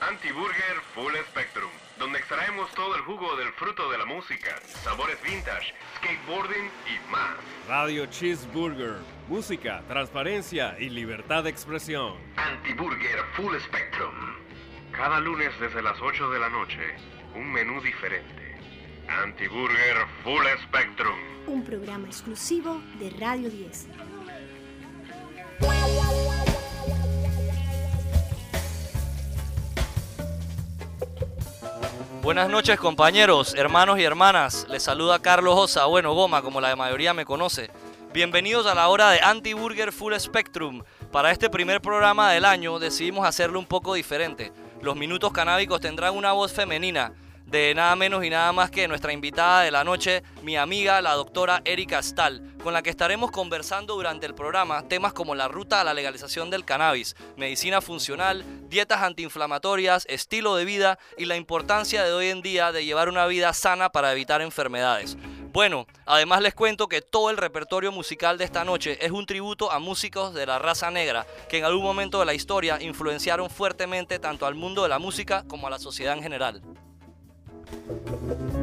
Anti-Burger Full Spectrum, donde extraemos todo el jugo del fruto de la música, sabores vintage, skateboarding y más. Radio Cheeseburger, música, transparencia y libertad de expresión. Anti-Burger Full Spectrum. Cada lunes desde las 8 de la noche, un menú diferente. Anti-Burger Full Spectrum. Un programa exclusivo de Radio 10. Buenas noches compañeros, hermanos y hermanas. Les saluda Carlos Osa, bueno Goma, como la mayoría me conoce. Bienvenidos a la hora de Anti-Burger Full Spectrum. Para este primer programa del año decidimos hacerlo un poco diferente. Los minutos canábicos tendrán una voz femenina de nada menos y nada más que nuestra invitada de la noche, mi amiga, la doctora Erika Stahl, con la que estaremos conversando durante el programa temas como la ruta a la legalización del cannabis, medicina funcional, dietas antiinflamatorias, estilo de vida y la importancia de hoy en día de llevar una vida sana para evitar enfermedades. Bueno, además les cuento que todo el repertorio musical de esta noche es un tributo a músicos de la raza negra que en algún momento de la historia influenciaron fuertemente tanto al mundo de la música como a la sociedad en general. Thank you.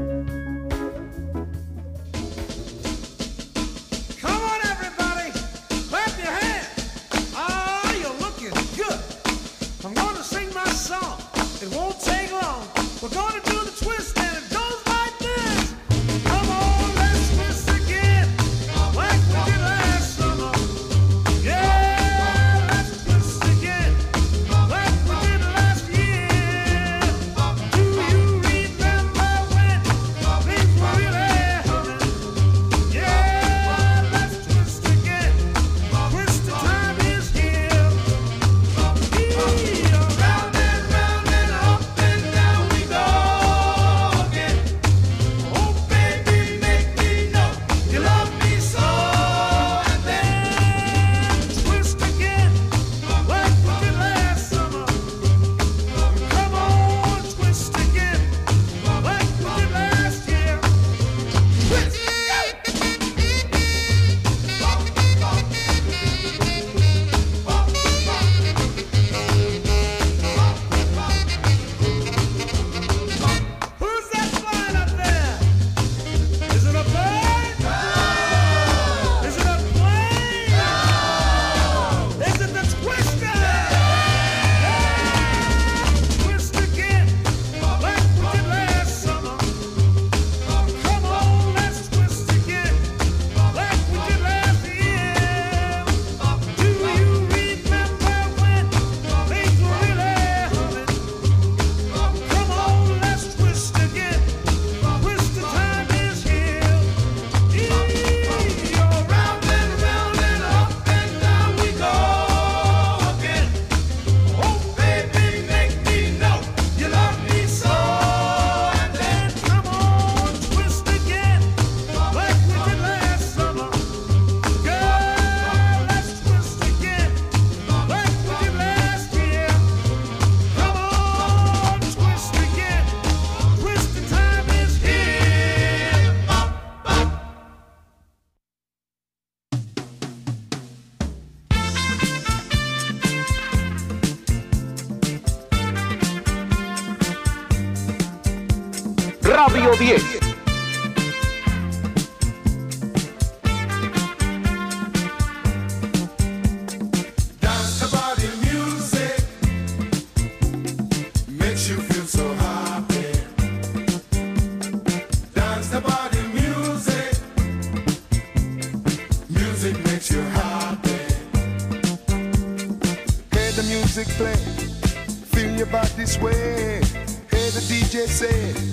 this. Hey, the DJ said.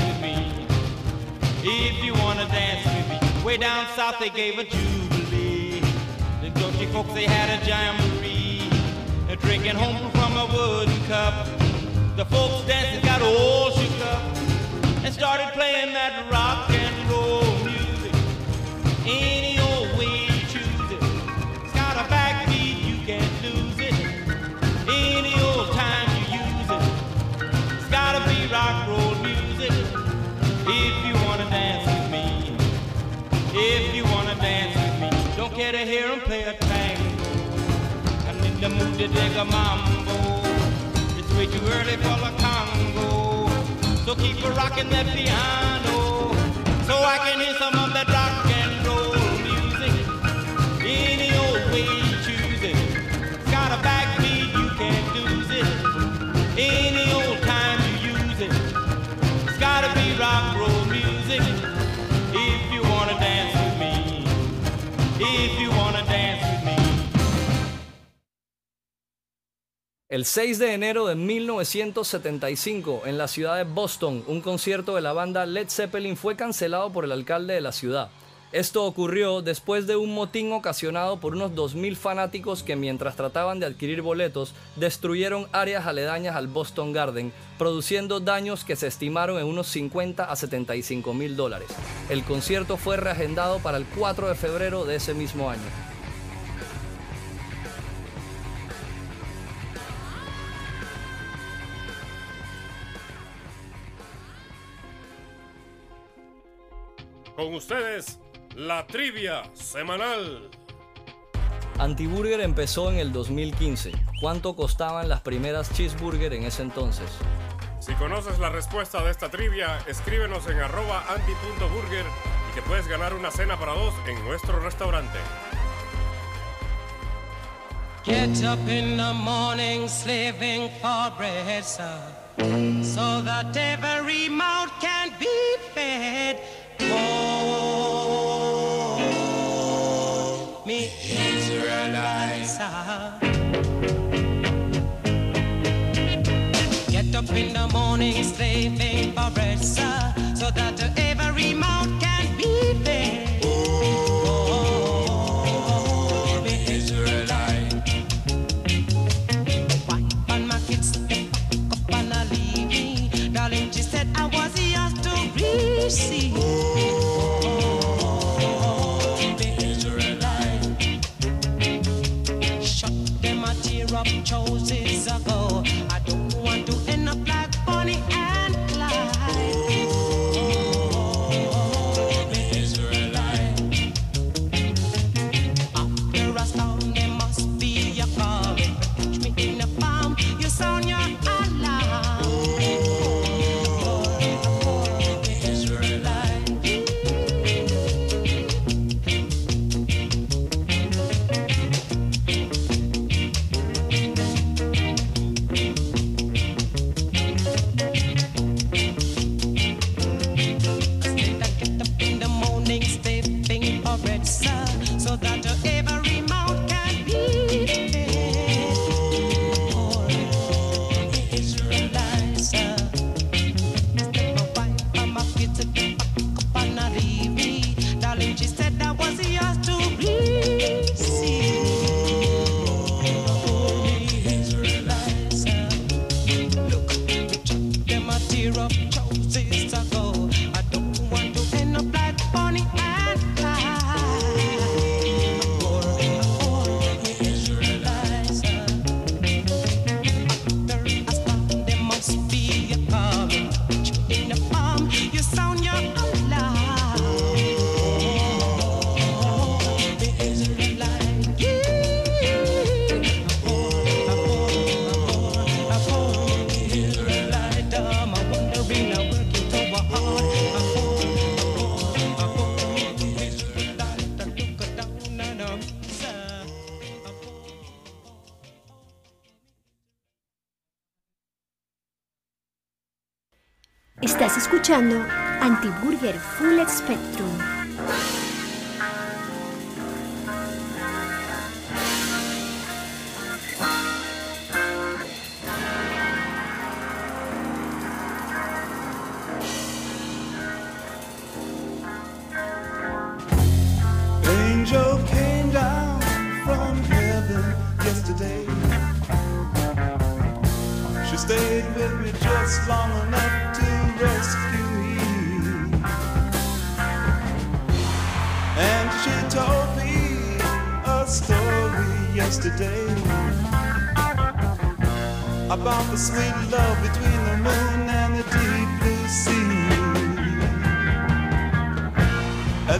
If you wanna dance with me, way down south they gave a jubilee. The donkey folks they had a jamboree, drinking home from a wooden cup. The folks dancing got all shook up and started playing that rock and roll music. care to hear him play a tango. I'm in the mood to dig a mambo. It's way too early for the Congo. So keep a rocking that piano. So I can hear some of that rock and roll music. Any old way you choose it. It's got a backbeat, you can't lose it. Any El 6 de enero de 1975, en la ciudad de Boston, un concierto de la banda Led Zeppelin fue cancelado por el alcalde de la ciudad. Esto ocurrió después de un motín ocasionado por unos 2.000 fanáticos que mientras trataban de adquirir boletos destruyeron áreas aledañas al Boston Garden, produciendo daños que se estimaron en unos 50 a 75 mil dólares. El concierto fue reagendado para el 4 de febrero de ese mismo año. Con ustedes, la trivia semanal. Antiburger empezó en el 2015. ¿Cuánto costaban las primeras cheeseburger en ese entonces? Si conoces la respuesta de esta trivia, escríbenos en arroba anti.burger y te puedes ganar una cena para dos en nuestro restaurante. Get up in the morning slaving for bread, sir, so that every mouth can be fed. Oh, me Israelites. Get up in the morning slaving for bread, sir, so that every mouth escuchando Antiburger Full Spectrum.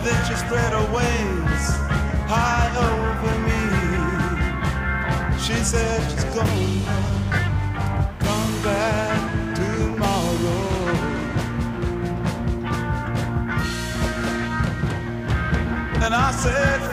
Then she spread her wings high over me. She said she's gonna come back tomorrow. And I said,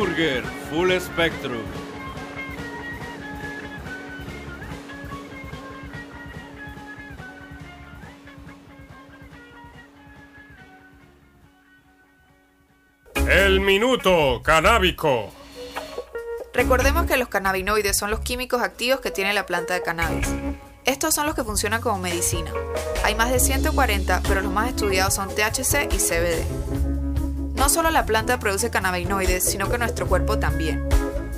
Anti-Burger Full Spectrum. El minuto canábico. Recordemos que los cannabinoides son los químicos activos que tiene la planta de cannabis. Estos son los que funcionan como medicina. Hay más de 140, pero los más estudiados son THC y CBD. No solo la planta produce cannabinoides, sino que nuestro cuerpo también.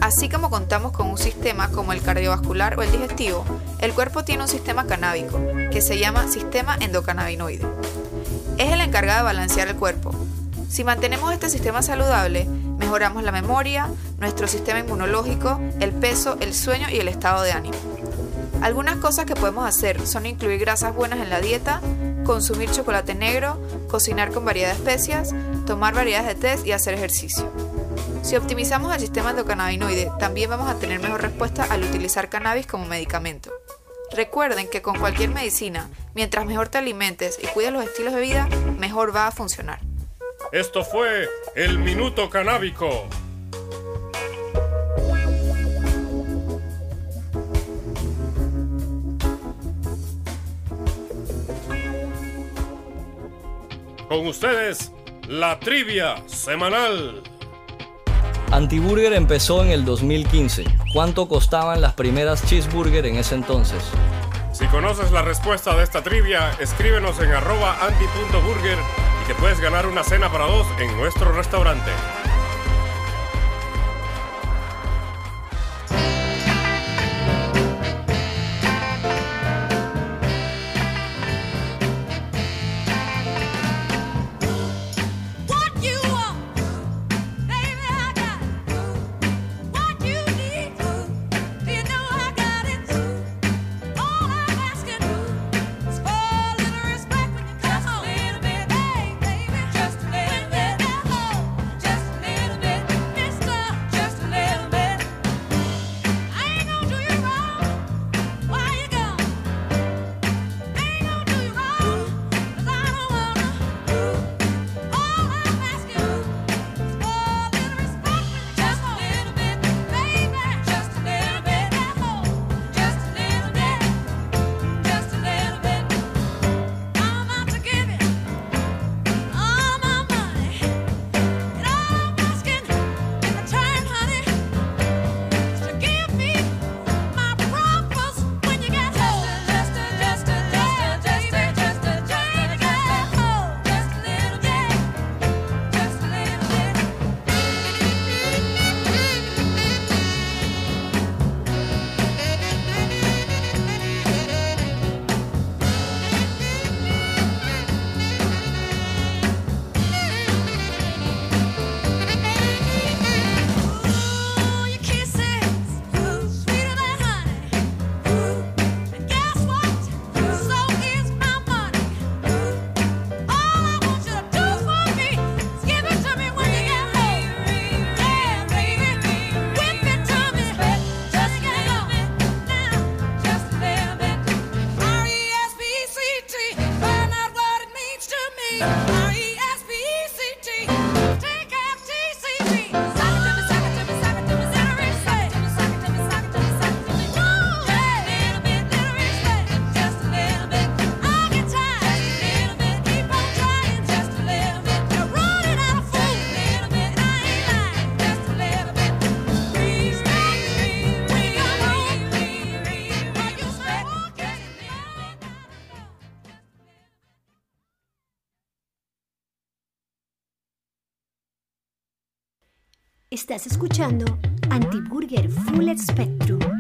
Así como contamos con un sistema como el cardiovascular o el digestivo, el cuerpo tiene un sistema canábico, que se llama sistema endocannabinoide. Es el encargado de balancear el cuerpo. Si mantenemos este sistema saludable, mejoramos la memoria, nuestro sistema inmunológico, el peso, el sueño y el estado de ánimo. Algunas cosas que podemos hacer son incluir grasas buenas en la dieta, consumir chocolate negro, cocinar con variedad de especias, tomar variedades de test y hacer ejercicio. Si optimizamos el sistema endocannabinoide, también vamos a tener mejor respuesta al utilizar cannabis como medicamento. Recuerden que con cualquier medicina, mientras mejor te alimentes y cuides los estilos de vida, mejor va a funcionar. Esto fue el minuto canábico. Con ustedes, la trivia semanal. Antiburger empezó en el 2015. ¿Cuánto costaban las primeras cheeseburger en ese entonces? Si conoces la respuesta de esta trivia, escríbenos en arroba anti.burger y que puedes ganar una cena para dos en nuestro restaurante. Estás escuchando Antiburger Full Spectrum.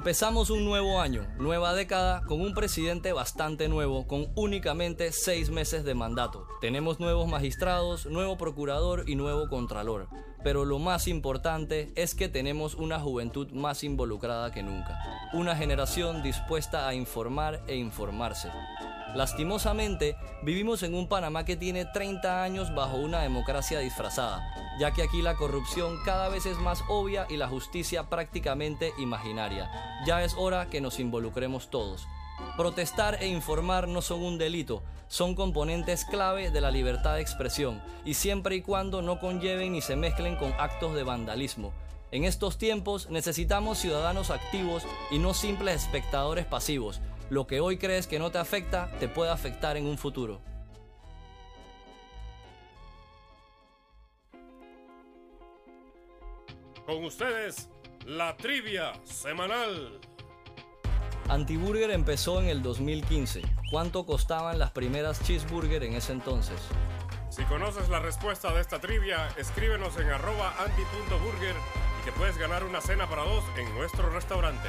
Empezamos un nuevo año, nueva década, con un presidente bastante nuevo, con únicamente seis meses de mandato. Tenemos nuevos magistrados, nuevo procurador y nuevo contralor. Pero lo más importante es que tenemos una juventud más involucrada que nunca. Una generación dispuesta a informar e informarse. Lastimosamente, vivimos en un Panamá que tiene 30 años bajo una democracia disfrazada, ya que aquí la corrupción cada vez es más obvia y la justicia prácticamente imaginaria. Ya es hora que nos involucremos todos. Protestar e informar no son un delito, son componentes clave de la libertad de expresión, y siempre y cuando no conlleven ni se mezclen con actos de vandalismo. En estos tiempos necesitamos ciudadanos activos y no simples espectadores pasivos. Lo que hoy crees que no te afecta, te puede afectar en un futuro. Con ustedes, la trivia semanal. Antiburger empezó en el 2015. ¿Cuánto costaban las primeras cheeseburger en ese entonces? Si conoces la respuesta de esta trivia, escríbenos en arroba anti.burger y te puedes ganar una cena para dos en nuestro restaurante.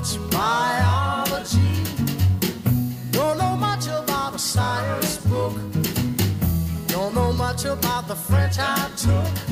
Much biology. Don't know much about a science book. Don't know much about the French I took.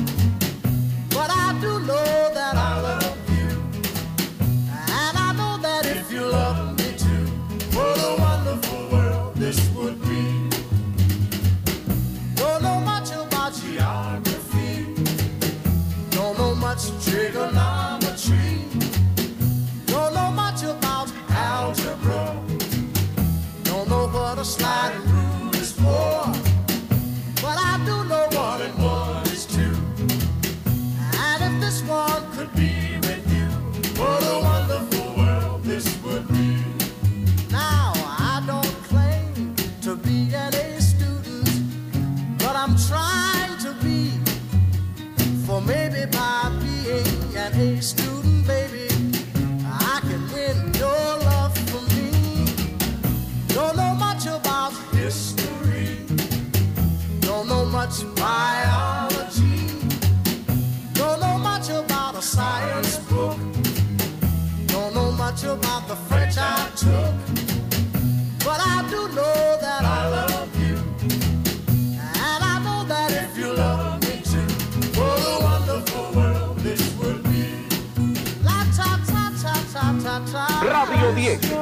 Be.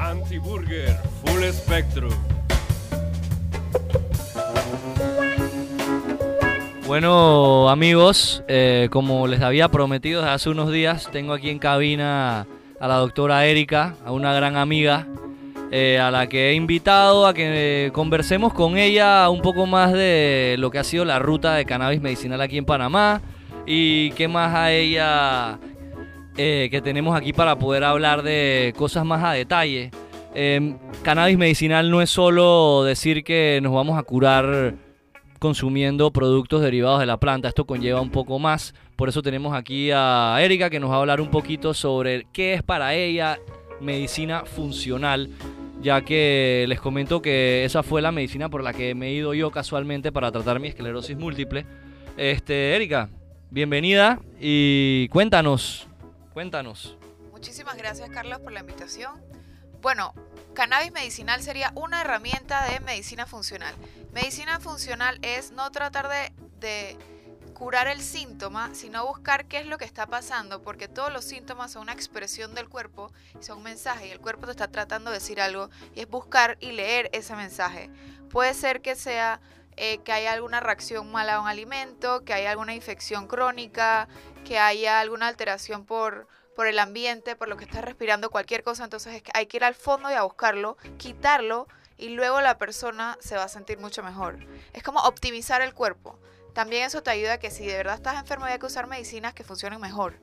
Anti-Burger Full Spectrum. Bueno, amigos, eh, como les había prometido hace unos días, tengo aquí en cabina a la doctora Erika, a una gran amiga, eh, a la que he invitado a que conversemos con ella un poco más de lo que ha sido la ruta de cannabis medicinal aquí en Panamá y qué más a ella eh, que tenemos aquí para poder hablar de cosas más a detalle. Em, cannabis medicinal no es solo decir que nos vamos a curar consumiendo productos derivados de la planta. Esto conlleva un poco más. Por eso tenemos aquí a Erika que nos va a hablar un poquito sobre qué es para ella medicina funcional. Ya que les comento que esa fue la medicina por la que me he ido yo casualmente para tratar mi esclerosis múltiple. Este, Erika, bienvenida y cuéntanos, cuéntanos. Muchísimas gracias, Carlos, por la invitación. Bueno, cannabis medicinal sería una herramienta de medicina funcional. Medicina funcional es no tratar de, curar el síntoma, sino buscar qué es lo que está pasando, porque todos los síntomas son una expresión del cuerpo, son mensajes, y el cuerpo te está tratando de decir algo, y es buscar y leer ese mensaje. Puede ser que sea eh, que haya alguna reacción mala a un alimento, que haya alguna infección crónica, que haya alguna alteración por, por el ambiente, por lo que estás respirando, cualquier cosa. Entonces es que hay que ir al fondo y a buscarlo, quitarlo y luego la persona se va a sentir mucho mejor. Es como optimizar el cuerpo. También eso te ayuda a que si de verdad estás enfermo hay que usar medicinas que funcionen mejor.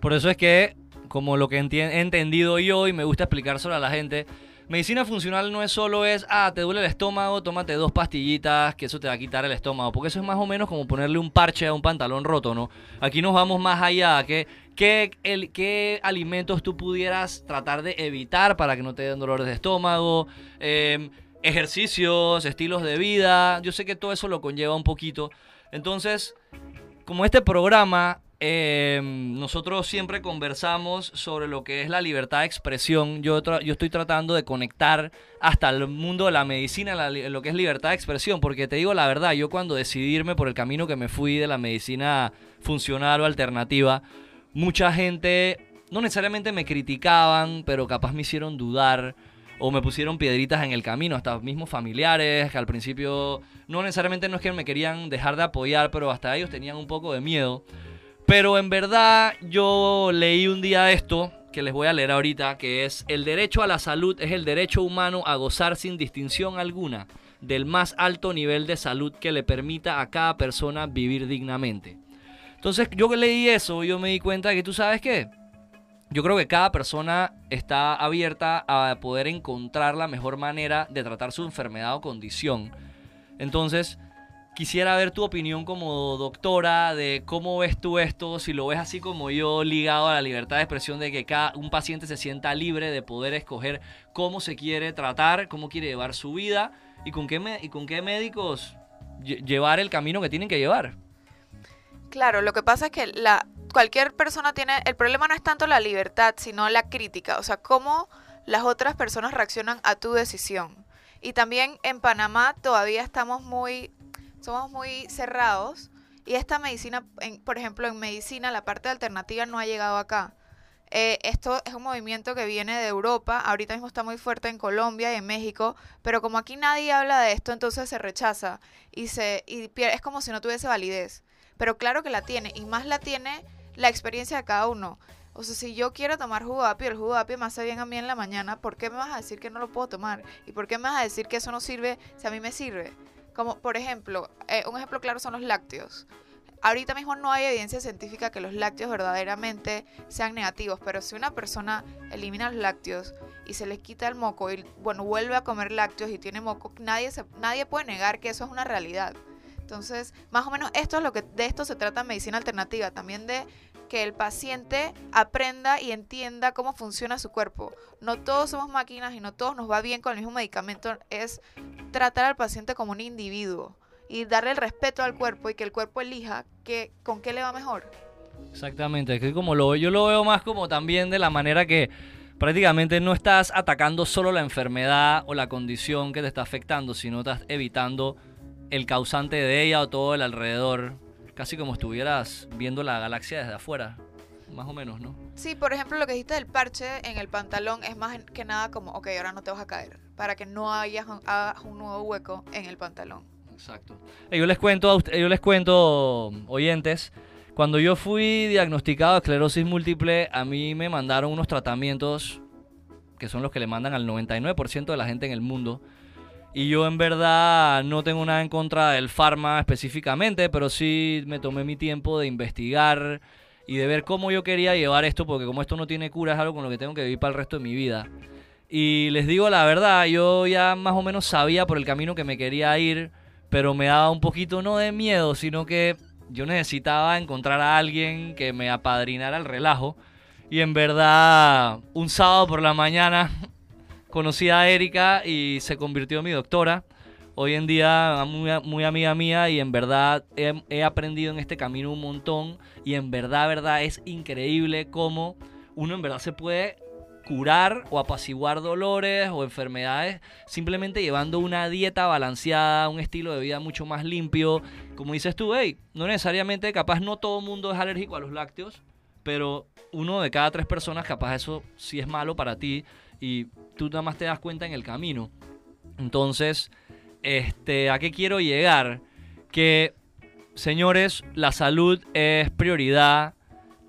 Por eso es que, como lo que he entendido yo y me gusta explicar sobre a la gente, medicina funcional no es solo es, ah, te duele el estómago, tómate dos pastillitas, que eso te va a quitar el estómago, porque eso es más o menos como ponerle un parche a un pantalón roto, ¿no? Aquí nos vamos más allá, que ¿qué, alimentos tú pudieras tratar de evitar para que no te den dolores de estómago? Em, ejercicios, estilos de vida, yo sé que todo eso lo conlleva un poquito. Entonces, como este programa, eh, nosotros siempre conversamos sobre lo que es la libertad de expresión. Yo, estoy tratando de conectar hasta el mundo de la medicina, lo que es libertad de expresión, porque te digo la verdad, yo cuando decidí por el camino que me fui de la medicina funcional o alternativa, mucha gente no necesariamente me criticaban, pero capaz me hicieron dudar o me pusieron piedritas en el camino, hasta mismos familiares, que al principio no necesariamente no es que me querían dejar de apoyar, pero hasta ellos tenían un poco de miedo. Pero en verdad yo leí un día esto, que les voy a leer ahorita, que es el derecho a la salud es el derecho humano a gozar sin distinción alguna del más alto nivel de salud que le permita a cada persona vivir dignamente. Entonces yo leí eso, yo me di cuenta de que tú sabes qué, yo creo que cada persona está abierta a poder encontrar la mejor manera de tratar su enfermedad o condición. Entonces, quisiera ver tu opinión como doctora de cómo ves tú esto, si lo ves así como yo, ligado a la libertad de expresión de que cada un paciente se sienta libre de poder escoger cómo se quiere tratar, cómo quiere llevar su vida y con qué, y con qué médicos lle- llevar el camino que tienen que llevar. Claro, lo que pasa es que la, cualquier persona tiene, el problema no es tanto la libertad, sino la crítica, o sea, cómo las otras personas reaccionan a tu decisión. Y también en Panamá todavía estamos muy, somos muy cerrados y esta medicina, en- por ejemplo, en medicina la parte alternativa no ha llegado acá. Eh, esto es un movimiento que viene de Europa, ahorita mismo está muy fuerte en Colombia y en México, pero como aquí nadie habla de esto, entonces se rechaza y se y es como si no tuviese validez. Pero claro que la tiene, y más la tiene la experiencia de cada uno. O sea, si yo quiero tomar jugo de apio, el jugo de apio me hace bien a mí en la mañana, ¿por qué me vas a decir que no lo puedo tomar? ¿Y por qué me vas a decir que eso no sirve si a mí me sirve? Como, por ejemplo, eh, un ejemplo claro son los lácteos. Ahorita mismo no hay evidencia científica que los lácteos verdaderamente sean negativos, pero si una persona elimina los lácteos y se les quita el moco y bueno, vuelve a comer lácteos y tiene moco, nadie se, nadie puede negar que eso es una realidad. Entonces, más o menos esto es lo que de esto se trata en medicina alternativa, también de que el paciente aprenda y entienda cómo funciona su cuerpo. No todos somos máquinas y no todos nos va bien con el mismo medicamento, es tratar al paciente como un individuo y darle el respeto al cuerpo y que el cuerpo elija que, con qué le va mejor. Exactamente, es que como lo yo lo veo más como también de la manera que prácticamente no estás atacando solo la enfermedad o la condición que te está afectando, sino estás evitando el causante de ella o todo el alrededor, casi como estuvieras viendo la galaxia desde afuera, más o menos, ¿no? Sí, por ejemplo, lo que dijiste del parche en el pantalón es más que nada como, ok, ahora no te vas a caer, para que no haya un, hagas un nuevo hueco en el pantalón. Exacto. Yo les cuento, a yo les cuento, oyentes, cuando yo fui diagnosticado de esclerosis múltiple, a mí me mandaron unos tratamientos que son los que le mandan al 99% de la gente en el mundo. Y yo en verdad no tengo nada en contra del farma específicamente, pero sí me tomé mi tiempo de investigar y de ver cómo yo quería llevar esto, porque como esto no tiene cura, es algo con lo que tengo que vivir para el resto de mi vida. Y les digo la verdad, yo ya más o menos sabía por el camino que me quería ir, pero me daba un poquito no de miedo, sino que yo necesitaba encontrar a alguien que me apadrinara el relajo. Y en verdad, un sábado por la mañana conocí a Erika y se convirtió en mi doctora. Hoy en día muy, muy amiga mía y en verdad he, aprendido en este camino un montón y en verdad, verdad es increíble cómo uno en verdad se puede curar o apaciguar dolores o enfermedades simplemente llevando una dieta balanceada, un estilo de vida mucho más limpio. Como dices tú, hey, no necesariamente, capaz no todo el mundo es alérgico a los lácteos, pero uno de cada tres personas capaz eso sí es malo para ti y tú nada más te das cuenta en el camino. Entonces, este, ¿a qué quiero llegar? Que, señores, la salud es prioridad.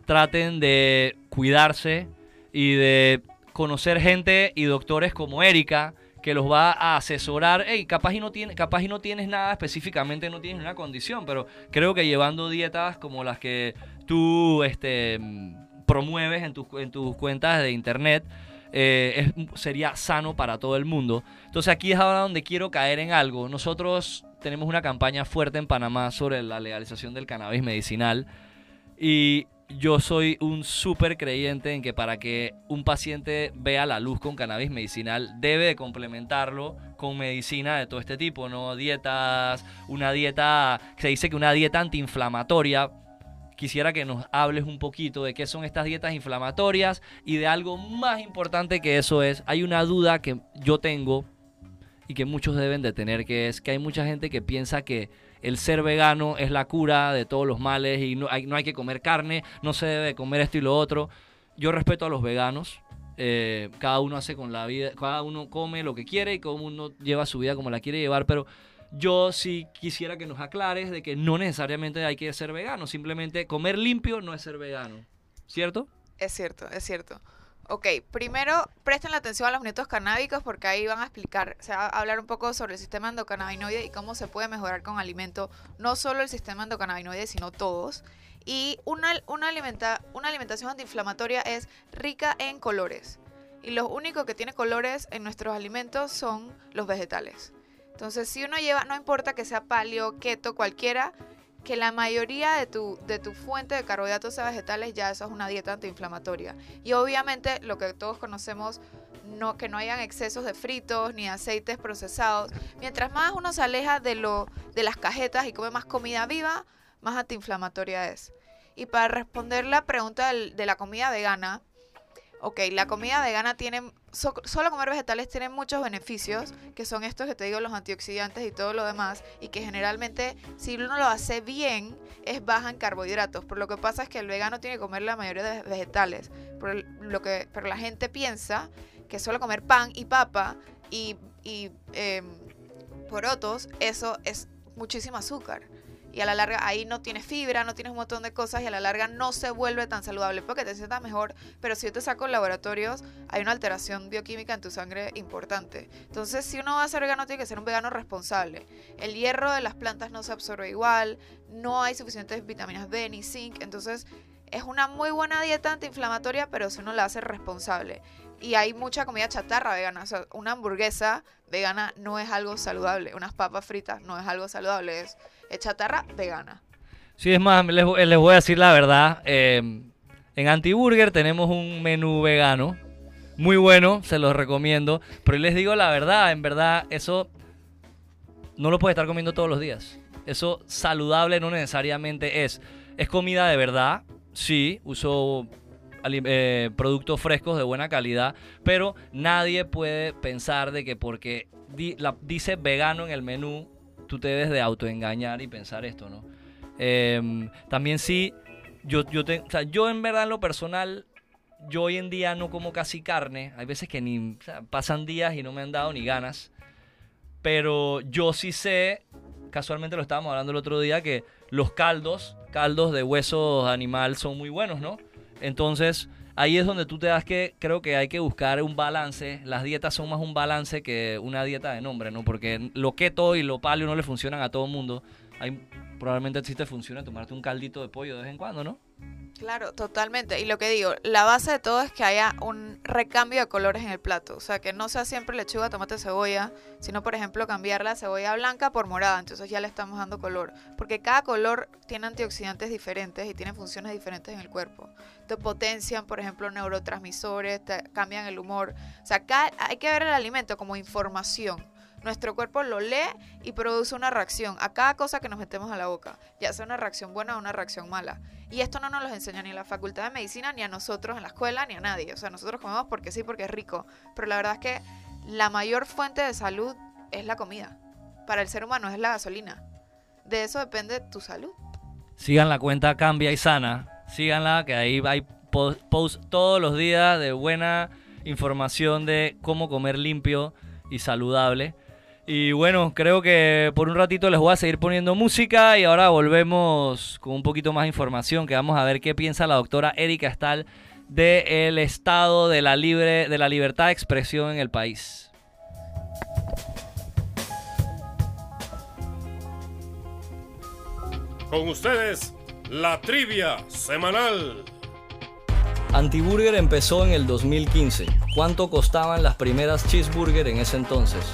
Traten de cuidarse y de conocer gente y doctores como Erika que los va a asesorar. Hey, capaz y no tiene, capaz y no tienes nada específicamente, no tienes una condición, pero creo que llevando dietas como las que tú este, promueves en tus, en tus cuentas de internet, eh, sería sano para todo el mundo. Entonces aquí es ahora donde quiero caer en algo. Nosotros tenemos una campaña fuerte en Panamá sobre la legalización del cannabis medicinal y yo soy un súper creyente en que para que un paciente vea la luz con cannabis medicinal debe de complementarlo con medicina de todo este tipo, ¿no? Dietas, una dieta, se dice que una dieta antiinflamatoria. Quisiera que nos hables un poquito de qué son estas dietas inflamatorias y de algo más importante que eso es, hay una duda que yo tengo y que muchos deben de tener, que es que hay mucha gente que piensa que el ser vegano es la cura de todos los males y no hay, no hay que comer carne, no se debe comer esto y lo otro. Yo respeto a los veganos, eh, cada uno hace con la vida, cada uno come lo que quiere y cada uno lleva su vida como la quiere llevar, pero yo sí quisiera que nos aclares de que no necesariamente hay que ser vegano, simplemente comer limpio no es ser vegano, ¿cierto? Es cierto, es cierto. Ok, primero presten la atención a los minutos canábicos porque ahí van a explicar, se va a hablar un poco sobre el sistema endocannabinoide y cómo se puede mejorar con alimento, no solo el sistema endocannabinoide, sino todos. Y una, una, alimenta, una alimentación antiinflamatoria es rica en colores. Y lo único que tiene colores en nuestros alimentos son los vegetales. Entonces, si uno lleva, no importa que sea paleo, keto, cualquiera, que la mayoría de tu, de tu fuente de carbohidratos sea vegetales, ya eso es una dieta antiinflamatoria. Y obviamente lo que todos conocemos, no, que no hayan excesos de fritos ni aceites procesados. Mientras más uno se aleja de, lo, de las cajetas y come más comida viva, más antiinflamatoria es. Y para responder la pregunta de la comida vegana, ok, la comida vegana tiene, so- solo comer vegetales tiene muchos beneficios, que son estos que te digo, los antioxidantes y todo lo demás, y que generalmente si uno lo hace bien, es baja en carbohidratos. Por lo que pasa es que el vegano tiene que comer la mayoría de vegetales. Por lo que, pero la gente piensa que solo comer pan y papa y, y em, porotos, eso es muchísimo azúcar. Y a la larga ahí no tienes fibra, no tienes un montón de cosas y a la larga no se vuelve tan saludable porque te sientas mejor. Pero si yo te saco laboratorios, hay una alteración bioquímica en tu sangre importante. Entonces, si uno va a ser vegano, tiene que ser un vegano responsable. El hierro de las plantas no se absorbe igual, no hay suficientes vitaminas B ni zinc. Entonces, es una muy buena dieta antiinflamatoria, pero si uno la hace responsable. Y hay mucha comida chatarra vegana. O sea, una hamburguesa vegana no es algo saludable. Unas papas fritas no es algo saludable. Es, es vegana. Sí, es más, les, les voy a decir la verdad. eh, en Antiburger tenemos un menú vegano. Muy bueno, se los recomiendo. Pero les digo la verdad, en verdad, eso no lo puedes estar comiendo todos los días. Eso saludable no necesariamente es. Es comida de verdad, sí, uso eh, productos frescos de buena calidad, pero nadie puede pensar de que porque dice vegano en el menú, tú te debes de autoengañar y pensar esto, ¿no? Em, también sí, yo, yo, en verdad en lo personal, yo hoy en día no como casi carne, hay veces que ni o sea, pasan días y no me han dado ni ganas, pero yo sí sé, casualmente lo estábamos hablando el otro día, que los caldos, caldos de huesos animal son muy buenos, ¿no? Entonces, ahí es donde tú te das que, creo que hay que buscar un balance. Las dietas son más un balance que una dieta de nombre, ¿no? Porque lo keto y lo paleo no le funcionan a todo el mundo. Hay, probablemente sí te funcione tomarte un caldito de pollo de vez en cuando, ¿no? Claro, totalmente. Y lo que digo, la base de todo es que haya un recambio de colores en el plato. O sea, que no sea siempre lechuga, tomate, cebolla, sino, por ejemplo, cambiar la cebolla blanca por morada. Entonces ya le estamos dando color. Porque cada color tiene antioxidantes diferentes y tiene funciones diferentes en el cuerpo. Te potencian, por ejemplo, neurotransmisores, te cambian el humor. O sea, cada- hay que ver el alimento como información. Nuestro cuerpo lo lee y produce una reacción a cada cosa que nos metemos a la boca, ya sea una reacción buena o una reacción mala. Y esto no nos lo enseña ni la facultad de medicina, ni a nosotros en la escuela, ni a nadie. O sea, nosotros comemos porque sí, porque es rico. Pero la verdad es que la mayor fuente de salud es la comida. Para el ser humano es la gasolina. De eso depende tu salud. Sigan la cuenta Cambia y Sana. Síganla, que ahí hay po- posts todos los días de buena información de cómo comer limpio y saludable. Y bueno, creo que por un ratito les voy a seguir poniendo música y ahora volvemos con un poquito más de información, que vamos a ver qué piensa la doctora Erika Stahl del estado de la, libre, de la libertad de expresión en el país. Con ustedes, la trivia semanal. Antiburger empezó en el 2015. ¿Cuánto costaban las primeras cheeseburger en ese entonces?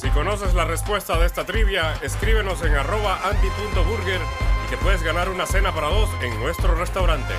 Si conoces la respuesta de esta trivia, escríbenos en arroba anti.burger y te puedes ganar una cena para dos en nuestro restaurante.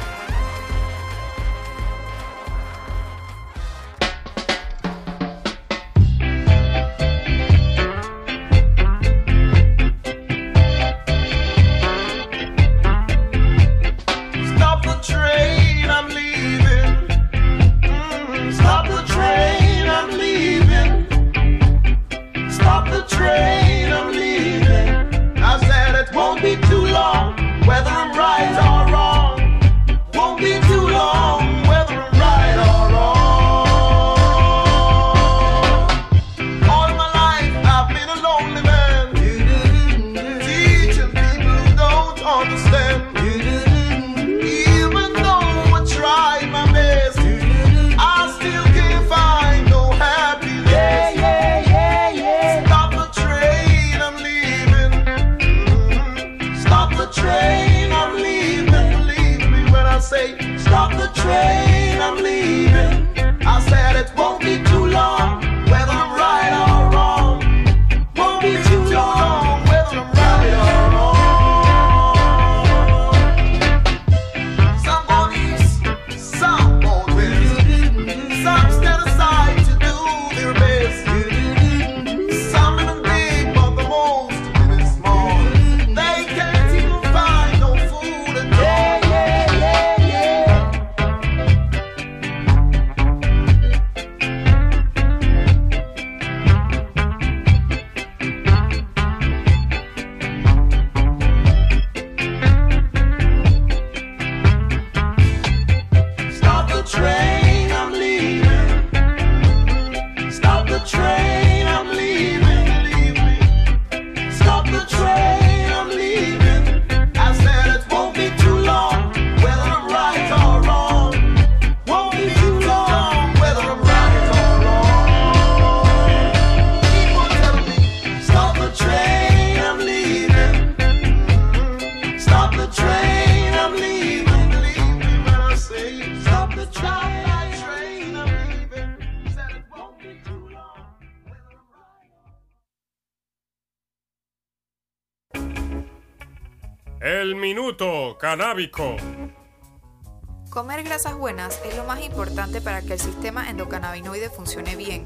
Comer grasas buenas es lo más importante para que el sistema endocannabinoide funcione bien,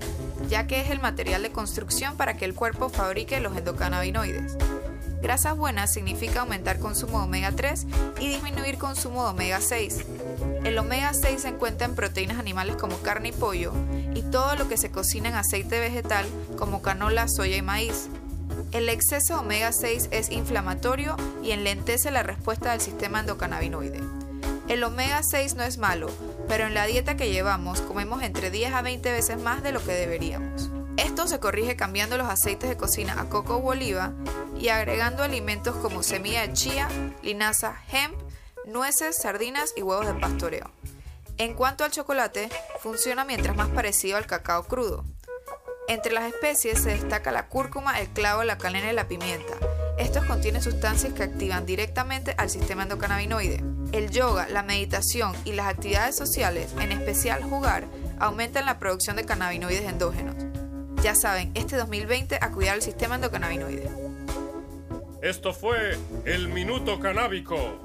ya que es el material de construcción para que el cuerpo fabrique los endocannabinoides. Grasas buenas significa aumentar consumo de omega 3 y disminuir consumo de omega 6. El omega 6 se encuentra en proteínas animales como carne y pollo y todo lo que se cocina en aceite vegetal como canola, soya y maíz. El exceso de omega 6 es inflamatorio y enlentece la respuesta del sistema endocannabinoide. El omega 6 no es malo, pero en la dieta que llevamos comemos entre 10 a 20 veces más de lo que deberíamos. Esto se corrige cambiando los aceites de cocina a coco u oliva y agregando alimentos como semilla de chía, linaza, hemp, nueces, sardinas y huevos de pastoreo. En cuanto al chocolate, funciona mientras más parecido al cacao crudo. Entre las especies se destaca la cúrcuma, el clavo, la canela y la pimienta. Estos contienen sustancias que activan directamente al sistema endocannabinoide. El yoga, la meditación y las actividades sociales, en especial jugar, aumentan la producción de cannabinoides endógenos. Ya saben, este 2020 a cuidar el sistema endocannabinoide. Esto fue el minuto canábico.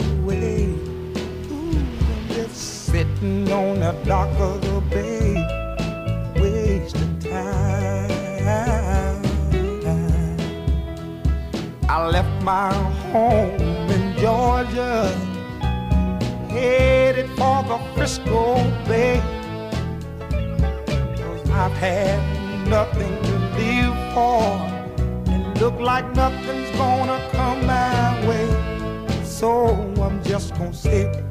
sitting on the dock of the bay, wasting time. I left my home in Georgia, headed for the Frisco Bay. Cause I've had nothing to live for, and look like nothing's gonna come my way. So I'm just gonna sit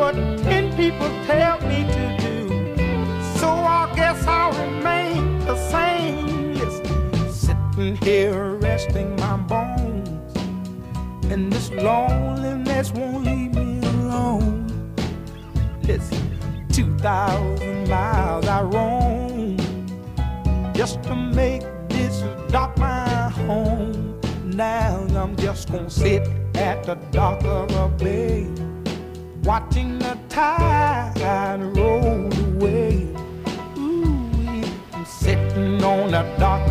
What ten people tell me to do. So I guess I'll remain the same. Yes, sitting here resting my bones. And this loneliness won't leave me alone. Listen, 2,000 miles I roam just to make this dock my home. Now I'm just gonna sit at the dock of a bay tide roll away. Ooh, I'm sitting on a dock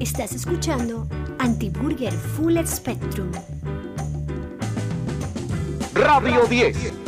Estás escuchando Antiburger Full Spectrum. Radio 10.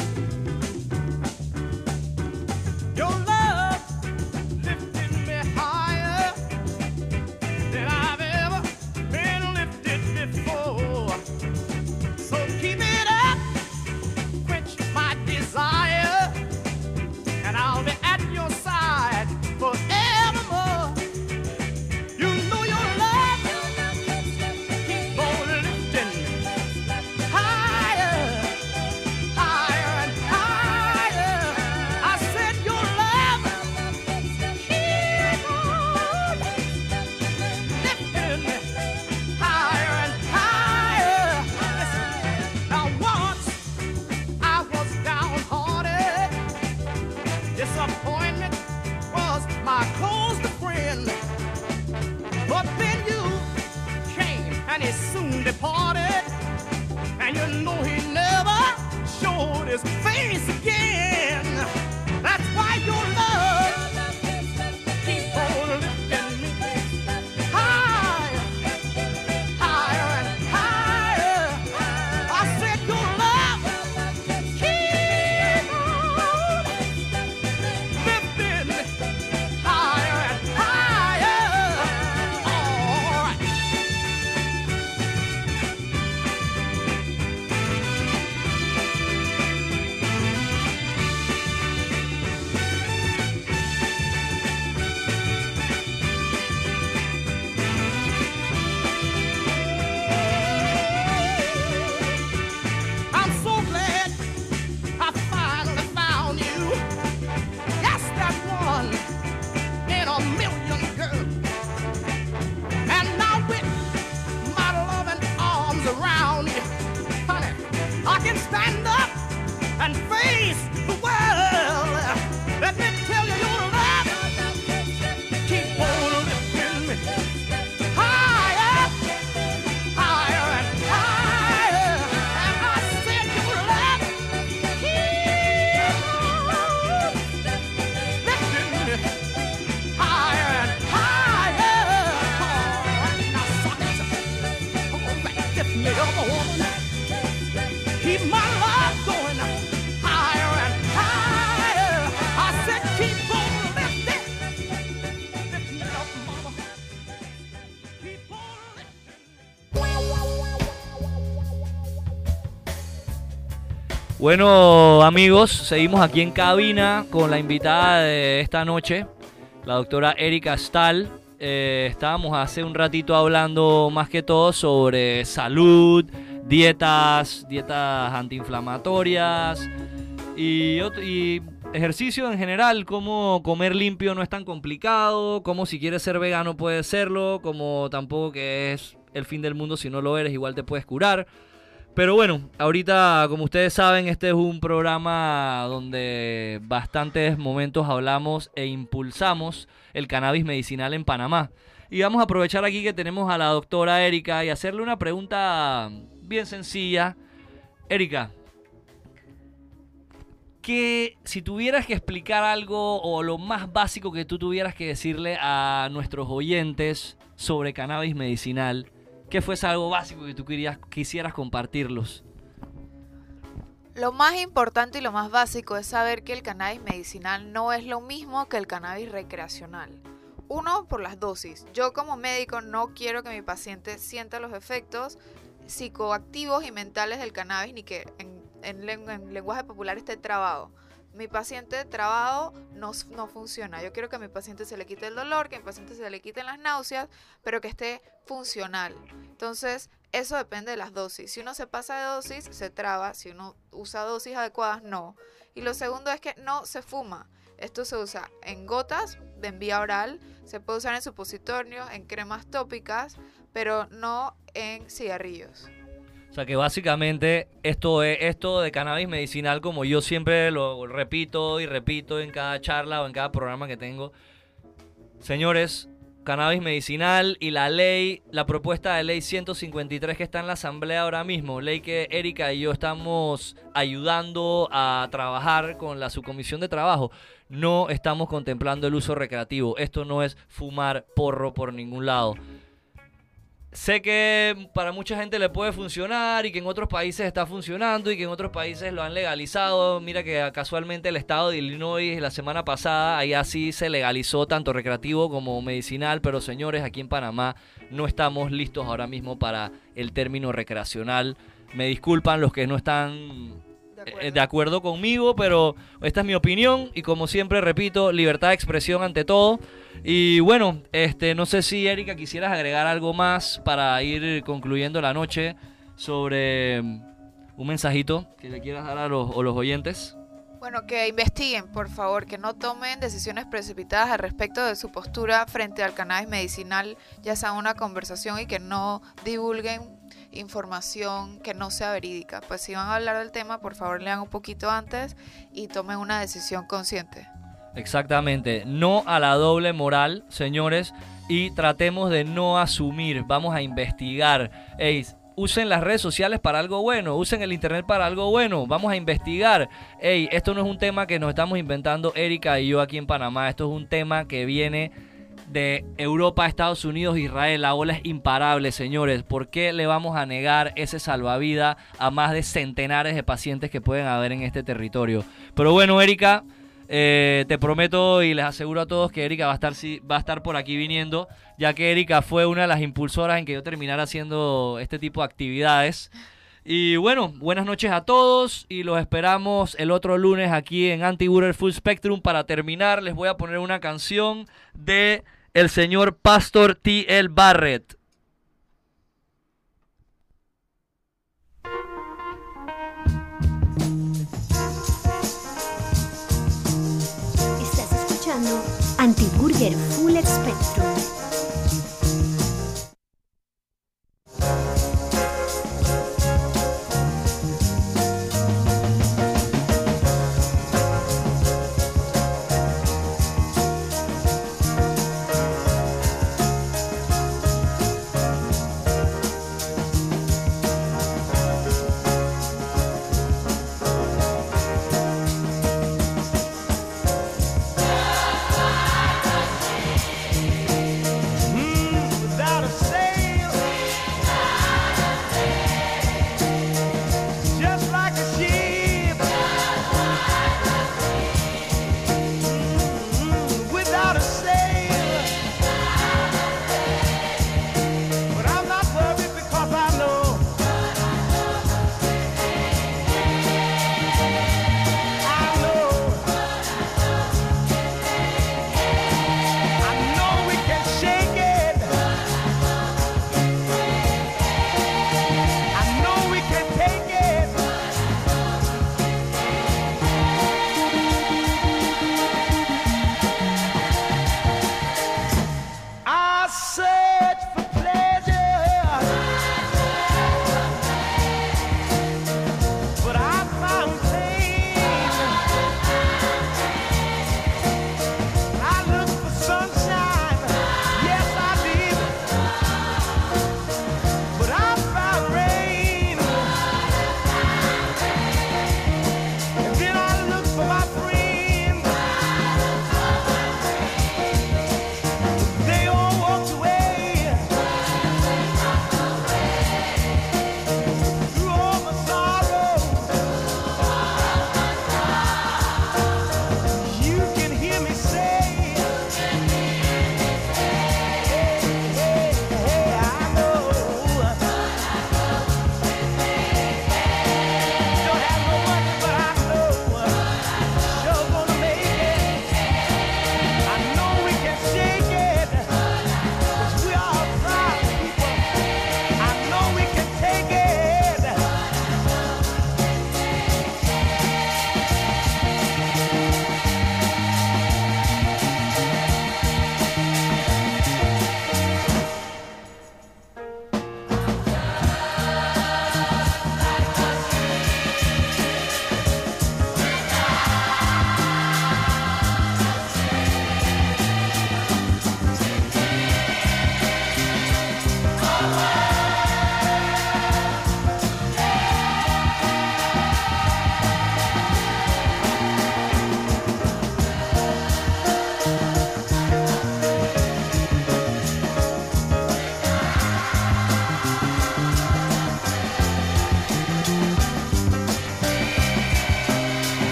Bueno, amigos, seguimos aquí en cabina con la invitada de esta noche, la doctora Erika Stahl. Eh, estábamos hace un ratito hablando más que todo sobre salud, dietas, dietas antiinflamatorias y, ejercicio en general, cómo comer limpio no es tan complicado, cómo si quieres ser vegano puedes serlo, como tampoco que es el fin del mundo si no lo eres, igual te puedes curar. Pero bueno, ahorita, como ustedes saben, este es un programa donde bastantes momentos hablamos e impulsamos el cannabis medicinal en Panamá. Y vamos a aprovechar aquí que tenemos a la doctora Erika y hacerle una pregunta bien sencilla. Erika, que si tuvieras que explicar algo o lo más básico que tú tuvieras que decirle a nuestros oyentes sobre cannabis medicinal, ¿qué fuese algo básico que tú quisieras compartirlos? Lo más importante y lo más básico es saber que el cannabis medicinal no es lo mismo que el cannabis recreacional. Uno, por las dosis. Yo como médico no quiero que mi paciente sienta los efectos psicoactivos y mentales del cannabis ni que en, en lenguaje popular esté trabado. Mi paciente trabado no, s- no funciona. Yo quiero que a mi paciente se le quite el dolor, que a mi paciente se le quiten las náuseas, pero que esté funcional. Entonces, eso depende de las dosis. Si uno se pasa de dosis, se traba. Si uno usa dosis adecuadas, no. Y lo segundo es que no se fuma. Esto se usa en gotas, de en vía oral, se puede usar en supositorios, en cremas tópicas, pero no en cigarrillos. O sea que básicamente esto es esto de cannabis medicinal, como yo siempre lo repito y repito en cada charla o en cada programa que tengo. Señores, cannabis medicinal y la ley, la propuesta de ley 153 que está en la asamblea ahora mismo, ley que Erika y yo estamos ayudando a trabajar con la subcomisión de trabajo, no estamos contemplando el uso recreativo. Esto no es fumar porro por ningún lado. Sé que para mucha gente le puede funcionar y que en otros países está funcionando y que en otros países lo han legalizado. Mira que casualmente el estado de Illinois la semana pasada, allá sí se legalizó tanto recreativo como medicinal, pero señores, aquí en Panamá no estamos listos ahora mismo para el término recreacional. Me disculpan los que no están eh, de acuerdo conmigo, pero esta es mi opinión y como siempre repito, libertad de expresión ante todo. Y bueno, este no sé si Erika quisieras agregar algo más para ir concluyendo la noche sobre mm, un mensajito que le quieras dar a los, a los oyentes. Bueno, que investiguen, por favor, que no tomen decisiones precipitadas al respecto de su postura frente al cannabis medicinal, ya sea una conversación y que no divulguen información que no sea verídica. Pues si van a hablar del tema, por favor lean un poquito antes y tomen una decisión consciente. Exactamente, no a la doble moral, señores, y tratemos de no asumir, vamos a investigar. Ey, usen las redes sociales para algo bueno, usen el internet para algo bueno, vamos a investigar. Ey, esto no es un tema que nos estamos inventando Erika y yo aquí en Panamá, esto es un tema que viene de Europa, Estados Unidos, Israel. La ola es imparable, señores. ¿Por qué le vamos a negar ese salvavidas a más de centenares de pacientes que pueden haber en este territorio? Pero bueno, Erika, eh, te prometo y les aseguro a todos que Erika va a estar va a estar por aquí viniendo, ya que Erika fue una de las impulsoras en que yo terminara haciendo este tipo de actividades. Y bueno, buenas noches a todos y los esperamos el otro lunes aquí en anti Full Spectrum. Para terminar, les voy a poner una canción de el señor Pastor T.L. Barrett. Estás escuchando Anti-Burger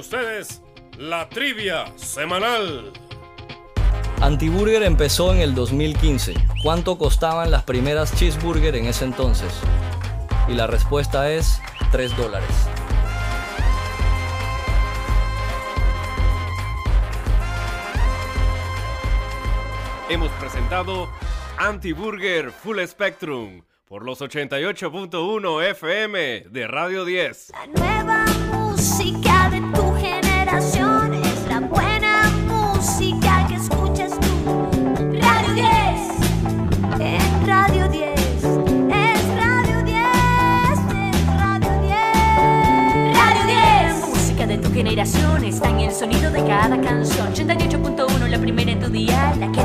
ustedes la trivia semanal. Antiburger empezó en el 2015. ¿Cuánto costaban las primeras cheeseburger en ese entonces? Y la respuesta es 3 dólares. Hemos presentado Antiburger Full Spectrum por los 88.1 FM de Radio 10. Nueva música de tu es la buena música que escuchas tú. Radio 10, en Radio 10, es Radio 10, es Radio 10. Radio 10, música de tu generación está en el sonido de cada canción. 88.1 la primera en tu día, la que